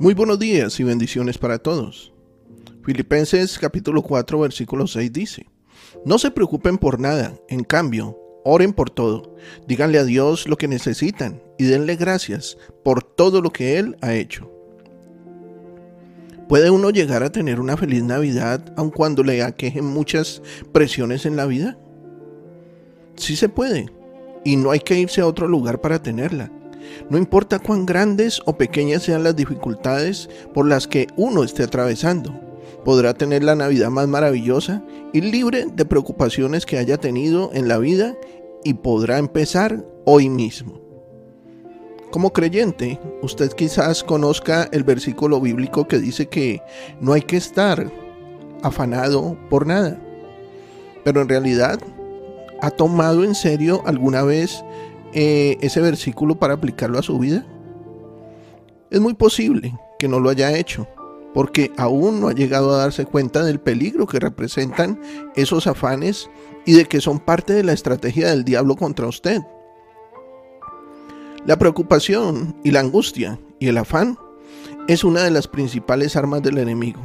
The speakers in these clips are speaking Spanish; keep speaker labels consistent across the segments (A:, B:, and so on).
A: Muy buenos días y bendiciones para todos. Filipenses capítulo 4 versículo 6 dice, No se preocupen por nada, en cambio, oren por todo, díganle a Dios lo que necesitan y denle gracias por todo lo que Él ha hecho. ¿Puede uno llegar a tener una feliz Navidad aun cuando le aquejen muchas presiones en la vida? Sí se puede, y no hay que irse a otro lugar para tenerla. No importa cuán grandes o pequeñas sean las dificultades por las que uno esté atravesando, podrá tener la Navidad más maravillosa y libre de preocupaciones que haya tenido en la vida y podrá empezar hoy mismo. Como creyente, usted quizás conozca el versículo bíblico que dice que no hay que estar afanado por nada. Pero en realidad, ¿ha tomado en serio alguna vez eh, ese versículo para aplicarlo a su vida? Es muy posible que no lo haya hecho, porque aún no ha llegado a darse cuenta del peligro que representan esos afanes y de que son parte de la estrategia del diablo contra usted. La preocupación y la angustia y el afán es una de las principales armas del enemigo.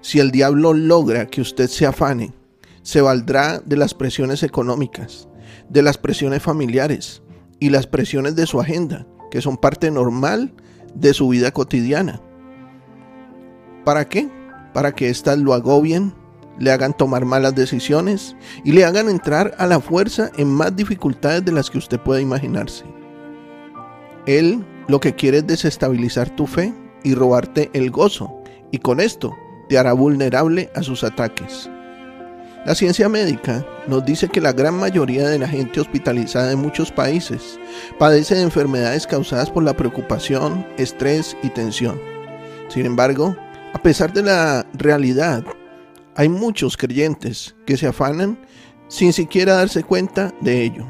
A: Si el diablo logra que usted se afane, se valdrá de las presiones económicas, de las presiones familiares y las presiones de su agenda, que son parte normal de su vida cotidiana. ¿Para qué? Para que éstas lo agobien, le hagan tomar malas decisiones y le hagan entrar a la fuerza en más dificultades de las que usted pueda imaginarse. Él lo que quiere es desestabilizar tu fe y robarte el gozo, y con esto te hará vulnerable a sus ataques. La ciencia médica nos dice que la gran mayoría de la gente hospitalizada en muchos países padece de enfermedades causadas por la preocupación, estrés y tensión. Sin embargo, a pesar de la realidad, hay muchos creyentes que se afanan sin siquiera darse cuenta de ello.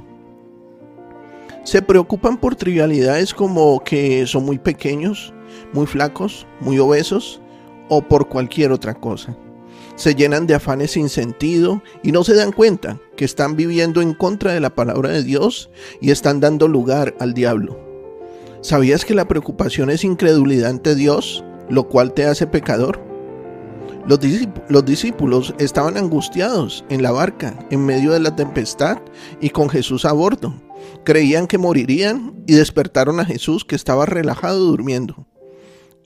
A: Se preocupan por trivialidades como que son muy pequeños, muy flacos, muy obesos o por cualquier otra cosa se llenan de afanes sin sentido y no se dan cuenta que están viviendo en contra de la palabra de Dios y están dando lugar al diablo. ¿Sabías que la preocupación es incredulidad ante Dios, lo cual te hace pecador? Los, los, discípulos estaban angustiados en la barca, en medio de la tempestad y con Jesús a bordo. Creían que morirían y despertaron a Jesús que estaba relajado durmiendo.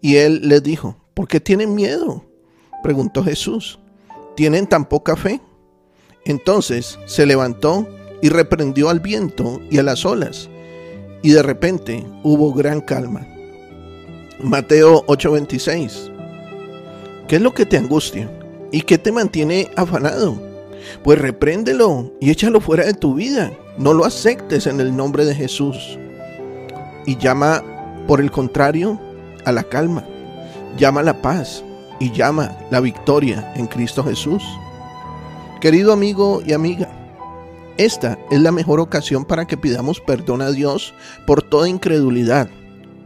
A: Y él les dijo, ¿por qué tienen miedo? Preguntó Jesús. ¿Tienen tan poca fe? Entonces se levantó y reprendió al viento y a las olas, y de repente hubo gran calma. Mateo 8:26 ¿Qué es lo que te angustia? ¿Y qué te mantiene afanado? Pues repréndelo y échalo fuera de tu vida. No lo aceptes en el nombre de Jesús. Y llama, por el contrario, a la calma. Llama a la paz y llama la victoria en Cristo Jesús. Querido amigo y amiga, esta es la mejor ocasión para que pidamos perdón a Dios por toda incredulidad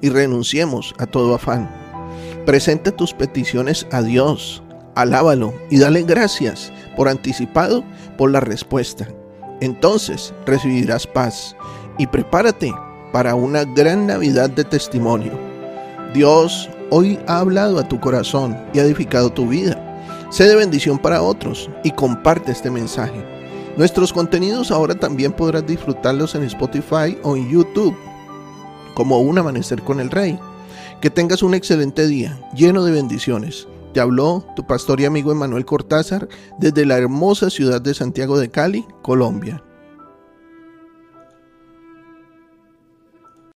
A: y renunciemos a todo afán. Presenta tus peticiones a Dios, alábalo y dale gracias por anticipado por la respuesta. Entonces recibirás paz y prepárate para una gran Navidad de testimonio. Dios hoy ha hablado a tu corazón y ha edificado tu vida. Sé de bendición para otros y comparte este mensaje. Nuestros contenidos ahora también podrás disfrutarlos en Spotify o en YouTube, como Un Amanecer con el Rey. Que tengas un excelente día, lleno de bendiciones. Te habló tu pastor y amigo Emanuel Cortázar desde la hermosa ciudad de Santiago de Cali, Colombia.